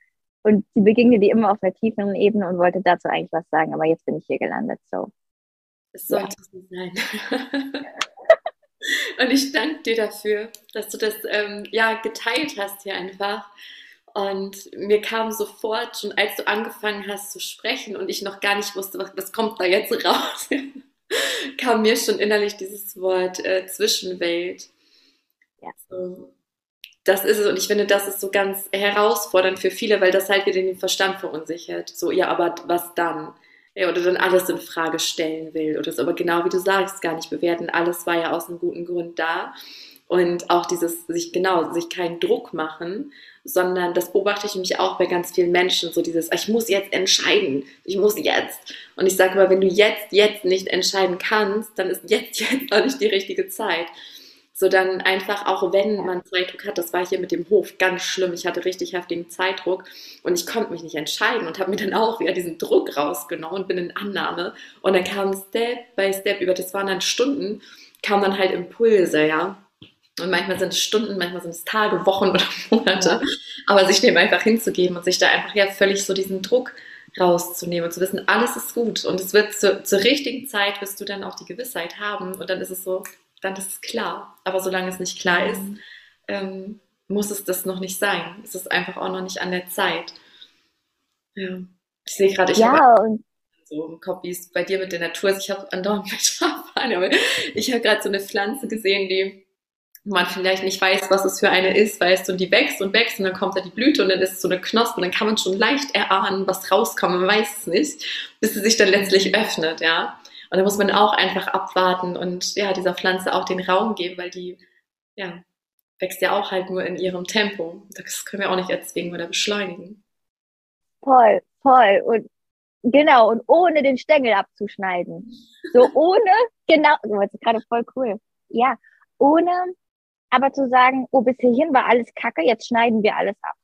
und sie begegnen die immer auf einer tieferen Ebene und wollte dazu eigentlich was sagen, aber jetzt bin ich hier gelandet, so.
Es sollte ja. so sein. und ich danke dir dafür, dass du das ähm, ja geteilt hast hier einfach. Und mir kam sofort, schon als du angefangen hast zu sprechen und ich noch gar nicht wusste, was, was kommt da jetzt raus, kam mir schon innerlich dieses Wort äh, Zwischenwelt. Ja. So, das ist es und ich finde, das ist so ganz herausfordernd für viele, weil das halt wieder den Verstand verunsichert. So, ja, aber was dann? Ja, oder dann alles in Frage stellen will oder so. Aber genau wie du sagst, gar nicht bewerten. Alles war ja aus einem guten Grund da. Und auch dieses, sich genau, sich keinen Druck machen, sondern das beobachte ich nämlich auch bei ganz vielen Menschen, so dieses, ich muss jetzt entscheiden, ich muss jetzt. Und ich sage mal, wenn du jetzt, jetzt nicht entscheiden kannst, dann ist jetzt, jetzt auch nicht die richtige Zeit. So dann einfach, auch wenn man Zeitdruck hat, das war hier mit dem Hof ganz schlimm. Ich hatte richtig heftigen Zeitdruck und ich konnte mich nicht entscheiden und habe mir dann auch wieder diesen Druck rausgenommen und bin in Annahme. Und dann kam Step by Step über, das waren dann Stunden, kamen dann halt Impulse, ja. Und manchmal sind es Stunden, manchmal sind es Tage, Wochen oder Monate. Aber sich dem einfach hinzugeben und sich da einfach ja völlig so diesen Druck rauszunehmen und zu wissen, alles ist gut und es wird zu, zur richtigen Zeit wirst du dann auch die Gewissheit haben und dann ist es so, dann ist es klar. Aber solange es nicht klar ist, mhm. ähm, muss es das noch nicht sein. Es ist einfach auch noch nicht an der Zeit. Ja. Ich sehe gerade, ich
ja,
habe so im Kopf, wie es bei dir mit der Natur ist. Ich habe andauernd aber ich habe gerade so eine Pflanze gesehen, die man vielleicht nicht weiß, was es für eine ist, weißt du, und die wächst und wächst und dann kommt da die Blüte und dann ist es so eine Knospe und dann kann man schon leicht erahnen, was rauskommt, man weiß es nicht, bis sie sich dann letztlich öffnet, ja. Und da muss man auch einfach abwarten und ja, dieser Pflanze auch den Raum geben, weil die, ja, wächst ja auch halt nur in ihrem Tempo. Das können wir auch nicht erzwingen oder beschleunigen.
Voll, voll. Und genau, und ohne den Stängel abzuschneiden. So ohne, genau, das ist gerade voll cool. Ja, ohne aber zu sagen, oh, bis hierhin war alles kacke, jetzt schneiden wir alles ab.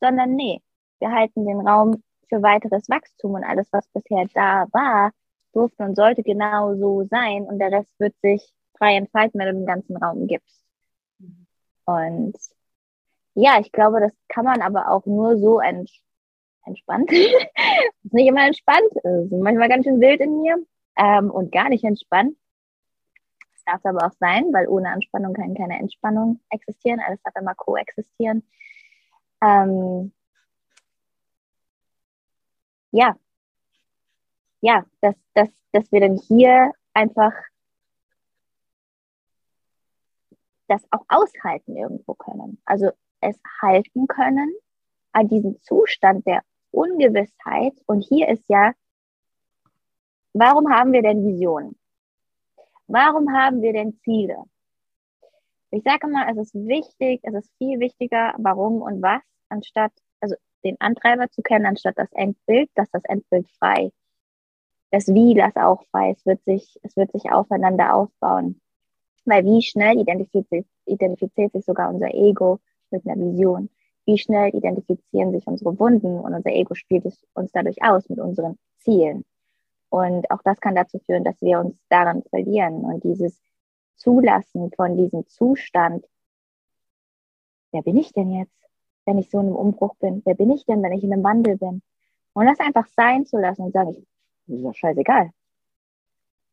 Sondern nee, wir halten den Raum für weiteres Wachstum und alles, was bisher da war, durfte und sollte genau so sein und der Rest wird sich frei entfalten, wenn du den ganzen Raum gibst. Und ja, ich glaube, das kann man aber auch nur so ents entspannt. ist nicht immer entspannt, ist manchmal ganz schön wild in mir ähm, und gar nicht entspannt. Darf aber auch sein, weil ohne Anspannung kann keine Entspannung existieren. Alles darf immer koexistieren. Ähm, ja, ja, dass, dass, dass wir dann hier einfach das auch aushalten irgendwo können. Also es halten können an diesem Zustand der Ungewissheit. Und hier ist ja, warum haben wir denn Visionen? Warum haben wir denn Ziele? Ich sage mal, es ist wichtig, es ist viel wichtiger, warum und was, anstatt, also den Antreiber zu kennen, anstatt das Endbild, dass das Endbild frei das Wie, das auch frei. Es wird sich, es wird sich aufeinander aufbauen. Weil wie schnell identifiziert, identifiziert sich sogar unser Ego mit einer Vision? Wie schnell identifizieren sich unsere Wunden und unser Ego spielt es uns dadurch aus mit unseren Zielen? Und auch das kann dazu führen, dass wir uns daran verlieren und dieses Zulassen von diesem Zustand. Wer bin ich denn jetzt, wenn ich so in einem Umbruch bin? Wer bin ich denn, wenn ich in einem Wandel bin? Und das einfach sein zu lassen und sagen, ich ist doch scheißegal.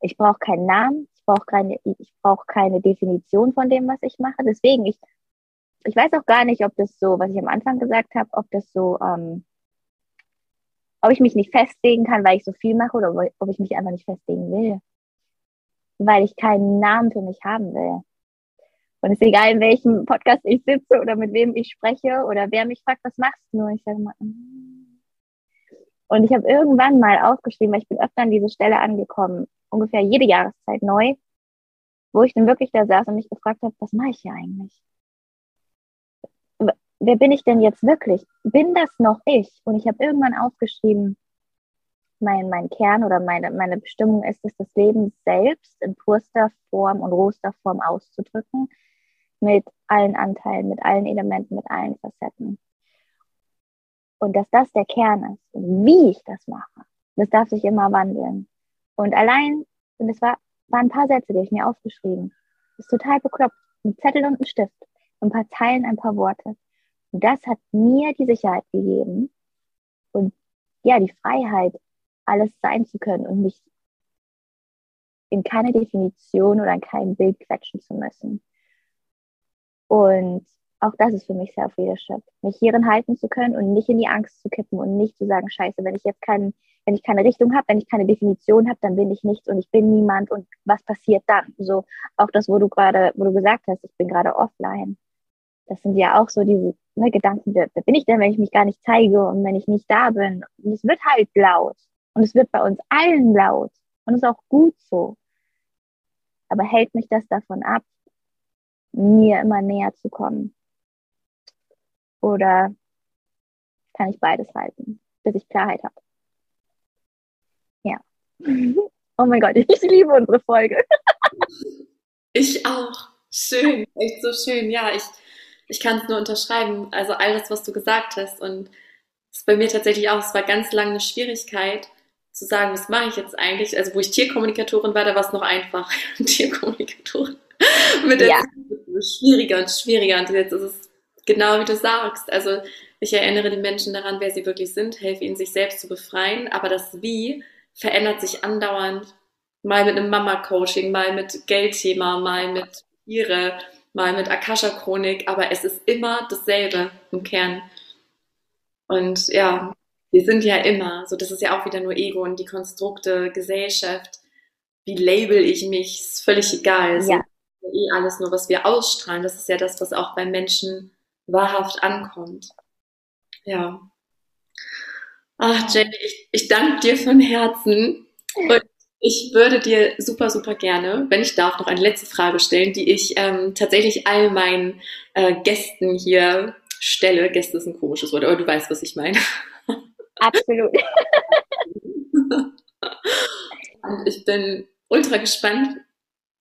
Ich brauche keinen Namen, ich brauche keine, ich brauche keine Definition von dem, was ich mache. Deswegen, ich, ich weiß auch gar nicht, ob das so, was ich am Anfang gesagt habe, ob das so, ähm, ob ich mich nicht festlegen kann, weil ich so viel mache oder ob ich mich einfach nicht festlegen will. Weil ich keinen Namen für mich haben will. Und es ist egal, in welchem Podcast ich sitze oder mit wem ich spreche oder wer mich fragt, was machst du? Ich sage mal, mm und ich habe irgendwann mal aufgeschrieben, weil ich bin öfter an diese Stelle angekommen, ungefähr jede Jahreszeit neu, wo ich dann wirklich da saß und mich gefragt habe, was mache ich hier eigentlich? Wer bin ich denn jetzt wirklich? Bin das noch ich? Und ich habe irgendwann aufgeschrieben, mein, mein Kern oder meine, meine Bestimmung ist es, das Leben selbst in purster Form und rohster Form auszudrücken, mit allen Anteilen, mit allen Elementen, mit allen Facetten. Und dass das der Kern ist. Und wie ich das mache, das darf sich immer wandeln. Und allein, und es war, waren ein paar Sätze, die ich mir aufgeschrieben. Ist total bekloppt. Ein Zettel und ein Stift. Ein paar Zeilen, ein paar Worte. Und das hat mir die Sicherheit gegeben und ja, die Freiheit, alles sein zu können und mich in keine Definition oder in kein Bild quetschen zu müssen. Und auch das ist für mich Self-Leadership, mich hierin halten zu können und nicht in die Angst zu kippen und nicht zu sagen, scheiße, wenn ich jetzt keinen, wenn ich keine Richtung habe, wenn ich keine Definition habe, dann bin ich nichts und ich bin niemand und was passiert dann? So auch das, wo du gerade, wo du gesagt hast, ich bin gerade offline. Das sind ja auch so diese ne, Gedanken, wer, bin ich denn, wenn ich mich gar nicht zeige und wenn ich nicht da bin? Und es wird halt laut. Und es wird bei uns allen laut. Und es ist auch gut so. Aber hält mich das davon ab, mir immer näher zu kommen? Oder kann ich beides halten, bis ich Klarheit habe? Ja. Oh mein Gott, ich liebe unsere Folge.
Ich auch. Schön, echt so schön. Ja, ich, ich kann es nur unterschreiben. Also alles, was du gesagt hast. Und es ist bei mir tatsächlich auch, es war ganz lange eine Schwierigkeit zu sagen, was mache ich jetzt eigentlich? Also wo ich Tierkommunikatorin war, da war es noch einfach. Tierkommunikatorin. Mit der ja. schwieriger und schwieriger. Und jetzt ist es genau wie du sagst. Also ich erinnere die Menschen daran, wer sie wirklich sind, helfe ihnen, sich selbst zu befreien. Aber das Wie verändert sich andauernd. Mal mit einem Mama-Coaching, mal mit Geldthema, mal mit Tiere, mal mit Akasha-Chronik, aber es ist immer dasselbe im Kern. Und ja, wir sind ja immer, so das ist ja auch wieder nur Ego und die Konstrukte, Gesellschaft. Wie label ich mich? Ist völlig egal. Es ja. ist eh alles nur, was wir ausstrahlen. Das ist ja das, was auch beim Menschen wahrhaft ankommt. Ja. Ach, Jenny, ich, ich danke dir von Herzen. Und ich würde dir super, super gerne, wenn ich darf, noch eine letzte Frage stellen, die ich ähm, tatsächlich all meinen äh, Gästen hier stelle. Gäste ist ein komisches Wort, aber du weißt, was ich meine.
Absolut.
Und ich bin ultra gespannt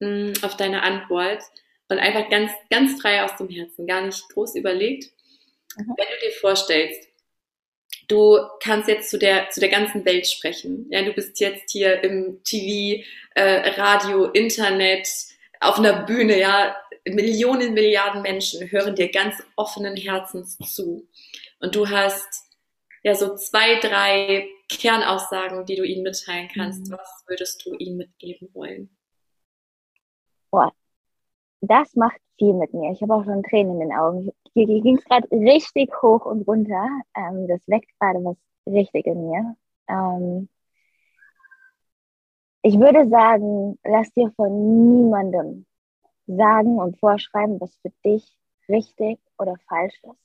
mh, hm, auf deine Antwort und einfach ganz, ganz frei aus dem Herzen, gar nicht groß überlegt. Mhm. Wenn du dir vorstellst, du kannst jetzt zu der, zu der ganzen Welt sprechen. Ja, du bist jetzt hier im TV, äh, Radio, Internet, auf einer Bühne, ja, Millionen, Milliarden Menschen hören dir ganz offenen Herzens zu. Und du hast ja so zwei, drei Kernaussagen, die du ihnen mitteilen kannst. Mhm. Was würdest du ihnen mitgeben wollen?
Boah, das macht viel mit mir. Ich habe auch schon Tränen in den Augen. Hier ging es gerade richtig hoch und runter. Ähm, das weckt gerade was richtig in mir. Ähm, ich würde sagen, lass dir von niemandem sagen und vorschreiben, was für dich richtig oder falsch ist.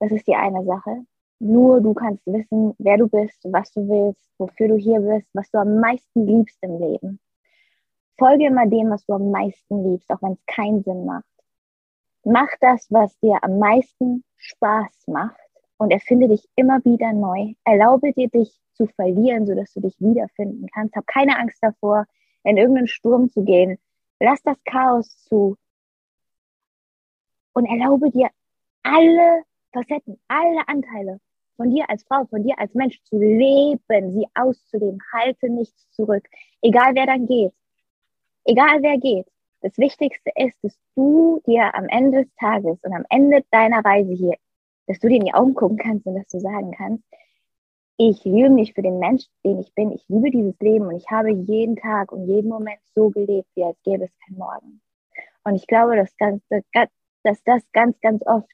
Das ist die eine Sache. Nur du kannst wissen, wer du bist, was du willst, wofür du hier bist, was du am meisten liebst im Leben. Folge immer dem, was du am meisten liebst, auch wenn es keinen Sinn macht. Mach das, was dir am meisten Spaß macht und erfinde dich immer wieder neu. Erlaube dir, dich zu verlieren, sodass du dich wiederfinden kannst. Hab keine Angst davor, in irgendeinen Sturm zu gehen. Lass das Chaos zu und erlaube dir alle Facetten, alle Anteile von dir als Frau, von dir als Mensch zu leben, sie auszuleben. Halte nichts zurück. Egal wer dann geht, egal wer geht. Das Wichtigste ist, dass du dir am Ende des Tages und am Ende deiner Reise hier, dass du dir in die Augen gucken kannst und dass du sagen kannst, ich liebe mich für den Mensch, den ich bin. Ich liebe dieses Leben und ich habe jeden Tag und jeden Moment so gelebt, wie als gäbe es kein Morgen. Und ich glaube, dass, ganz, dass das ganz, ganz oft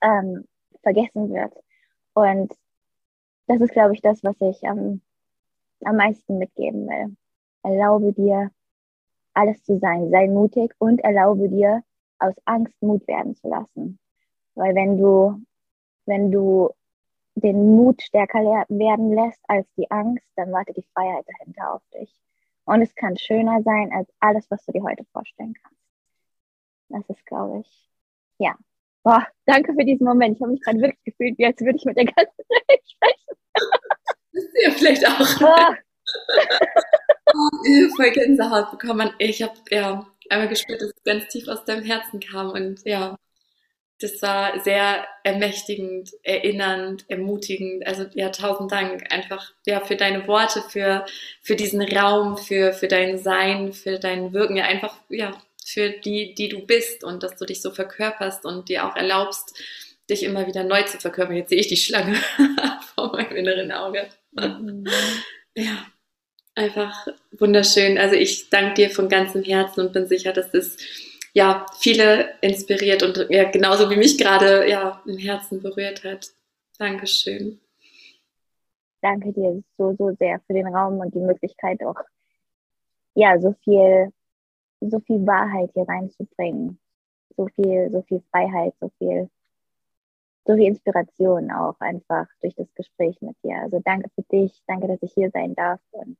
ähm, vergessen wird. Und das ist, glaube ich, das, was ich am, am meisten mitgeben will. Erlaube dir, alles zu sein. Sei mutig und erlaube dir, aus Angst Mut werden zu lassen. Weil wenn du, wenn du den Mut stärker werden lässt als die Angst, dann wartet die Freiheit dahinter auf dich. Und es kann schöner sein als alles, was du dir heute vorstellen kannst. Das ist, glaube ich, ja. Boah, danke für diesen Moment. Ich habe mich gerade wirklich gefühlt, wie als würde ich mit der ganzen Welt sprechen.
Das ist ja vielleicht auch. Oh, voll Gänsehaut bekommen. Ich habe ja einmal gespürt, dass es ganz tief aus deinem Herzen kam und ja, das war sehr ermächtigend, erinnernd, ermutigend. Also ja, tausend Dank einfach ja für deine Worte, für für diesen Raum, für für dein Sein, für dein Wirken, ja einfach ja für die, die du bist und dass du dich so verkörperst und dir auch erlaubst, dich immer wieder neu zu verkörpern. Jetzt sehe ich die Schlange vor meinem inneren Auge. Mhm. Ja, einfach wunderschön. Also ich danke dir von ganzem Herzen und bin sicher, dass es ja viele inspiriert und ja genauso wie mich gerade ja im Herzen berührt hat. Dankeschön.
Danke dir so, so sehr für den Raum und die Möglichkeit auch, ja, so viel so viel Wahrheit hier reinzubringen. So viel, so viel Freiheit, so viel, so viel Inspiration auch einfach durch das Gespräch mit dir. Also danke für dich, danke, dass ich hier sein darf und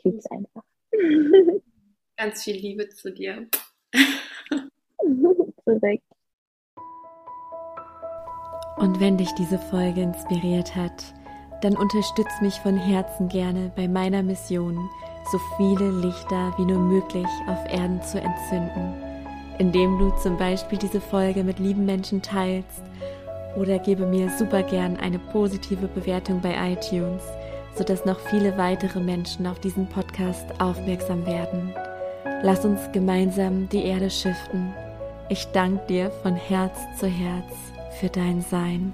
ich liebe es einfach.
Ganz viel Liebe zu dir.
Zurück.
Und wenn dich diese Folge inspiriert hat, dann unterstütz mich von Herzen gerne bei meiner Mission, so viele Lichter wie nur möglich auf Erden zu entzünden, indem du zum Beispiel diese Folge mit lieben Menschen teilst oder gebe mir super gern eine positive Bewertung bei iTunes, sodass noch viele weitere Menschen auf diesen Podcast aufmerksam werden. Lass uns gemeinsam die Erde schiften. Ich danke dir von Herz zu Herz für dein Sein.